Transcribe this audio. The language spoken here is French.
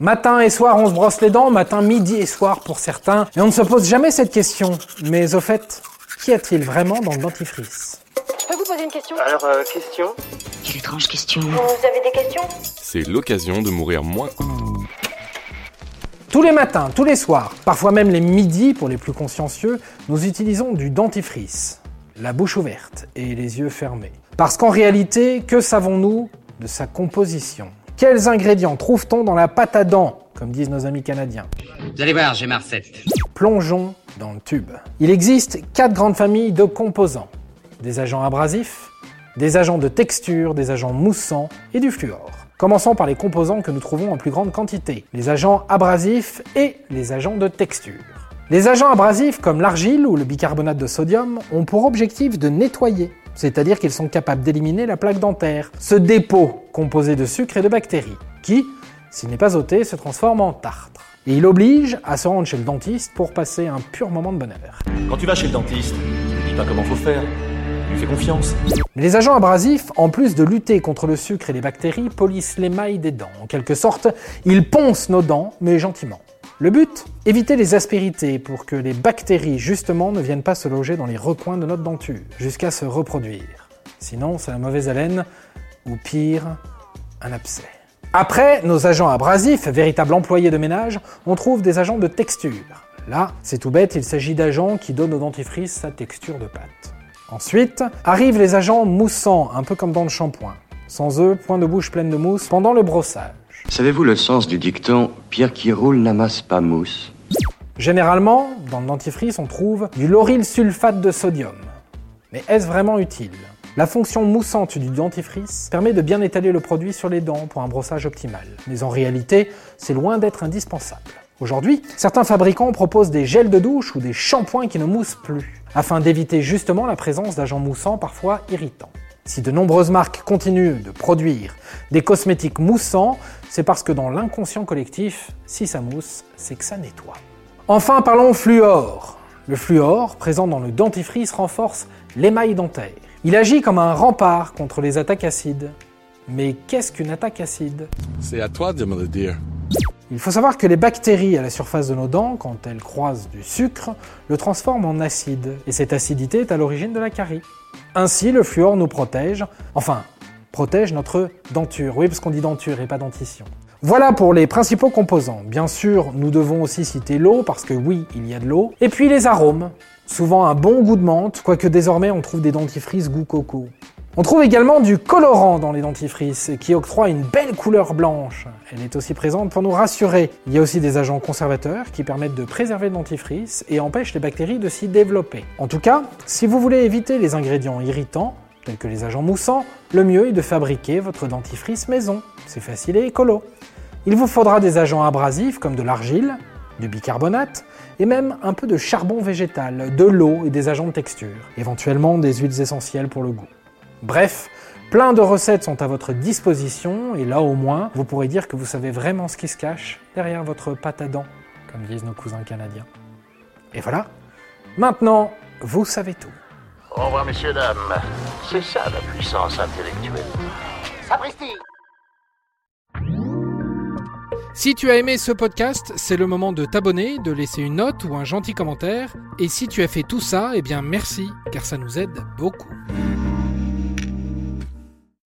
Matin et soir, on se brosse les dents, matin, midi et soir pour certains, et on ne se pose jamais cette question. Mais au fait, qu'y a-t-il vraiment dans le dentifrice? Je peux vous poser une question? Alors, euh, question? Quelle étrange question. Vous avez des questions? C'est l'occasion de mourir moins. Tous les matins, tous les soirs, parfois même les midis pour les plus consciencieux, nous utilisons du dentifrice, la bouche ouverte et les yeux fermés. Parce qu'en réalité, que savons-nous de sa composition? Quels ingrédients trouve-t-on dans la pâte à dents, comme disent nos amis canadiens Vous allez voir, j'ai ma recette. Plongeons dans le tube. Il existe quatre grandes familles de composants. Des agents abrasifs, des agents de texture, des agents moussants et du fluor. Commençons par les composants que nous trouvons en plus grande quantité, les agents abrasifs et les agents de texture. Les agents abrasifs comme l'argile ou le bicarbonate de sodium ont pour objectif de nettoyer, c'est-à-dire qu'ils sont capables d'éliminer la plaque dentaire, ce dépôt composé de sucre et de bactéries, qui, s'il n'est pas ôté, se transforme en tartre. Et il oblige à se rendre chez le dentiste pour passer un pur moment de bonheur. Quand tu vas chez le dentiste, tu lui dis pas comment faut faire. Tu lui fais confiance. Mais les agents abrasifs, en plus de lutter contre le sucre et les bactéries, polissent l'émail des dents. En quelque sorte, ils poncent nos dents, mais gentiment. Le but Éviter les aspérités pour que les bactéries, justement, ne viennent pas se loger dans les recoins de notre denture, jusqu'à se reproduire. Sinon, c'est la mauvaise haleine, ou pire, un abcès. Après, nos agents abrasifs, véritables employés de ménage, on trouve des agents de texture. Là, c'est tout bête, il s'agit d'agents qui donnent au dentifrice sa texture de pâte. Ensuite, arrivent les agents moussants, un peu comme dans le shampoing. Sans eux, point de bouche pleine de mousse pendant le brossage. Savez-vous le sens du dicton Pierre qui roule n'amasse pas mousse Généralement, dans le dentifrice, on trouve du lauryl sulfate de sodium. Mais est-ce vraiment utile? La fonction moussante du dentifrice permet de bien étaler le produit sur les dents pour un brossage optimal. Mais en réalité, c'est loin d'être indispensable. Aujourd'hui, certains fabricants proposent des gels de douche ou des shampoings qui ne moussent plus, afin d'éviter justement la présence d'agents moussants parfois irritants. Si de nombreuses marques continuent de produire des cosmétiques moussants, c'est parce que dans l'inconscient collectif, si ça mousse, c'est que ça nettoie. Enfin, parlons fluor. Le fluor, présent dans le dentifrice, renforce l'émail dentaire. Il agit comme un rempart contre les attaques acides. Mais qu'est-ce qu'une attaque acide? C'est à toi de me le dire. Il faut savoir que les bactéries à la surface de nos dents, quand elles croisent du sucre, le transforment en acide. Et cette acidité est à l'origine de la carie. Ainsi, le fluor nous protège, enfin, protège notre denture. Oui, parce qu'on dit denture et pas dentition. Voilà pour les principaux composants. Bien sûr, nous devons aussi citer l'eau, parce que oui, il y a de l'eau. Et puis les arômes. Souvent un bon goût de menthe, quoique désormais on trouve des dentifrices goût coco. On trouve également du colorant dans les dentifrices qui octroie une belle couleur blanche. Elle est aussi présente pour nous rassurer. Il y a aussi des agents conservateurs qui permettent de préserver le dentifrice et empêchent les bactéries de s'y développer. En tout cas, si vous voulez éviter les ingrédients irritants, tels que les agents moussants, le mieux est de fabriquer votre dentifrice maison. C'est facile et écolo. Il vous faudra des agents abrasifs comme de l'argile, du bicarbonate et même un peu de charbon végétal, de l'eau et des agents de texture, éventuellement des huiles essentielles pour le goût. Bref, plein de recettes sont à votre disposition et là au moins, vous pourrez dire que vous savez vraiment ce qui se cache derrière votre pâte à dents, comme disent nos cousins canadiens. Et voilà, maintenant, vous savez tout. Au revoir, messieurs, dames. C'est ça la puissance intellectuelle. Sapristi Si tu as aimé ce podcast, c'est le moment de t'abonner, de laisser une note ou un gentil commentaire. Et si tu as fait tout ça, eh bien merci, car ça nous aide beaucoup.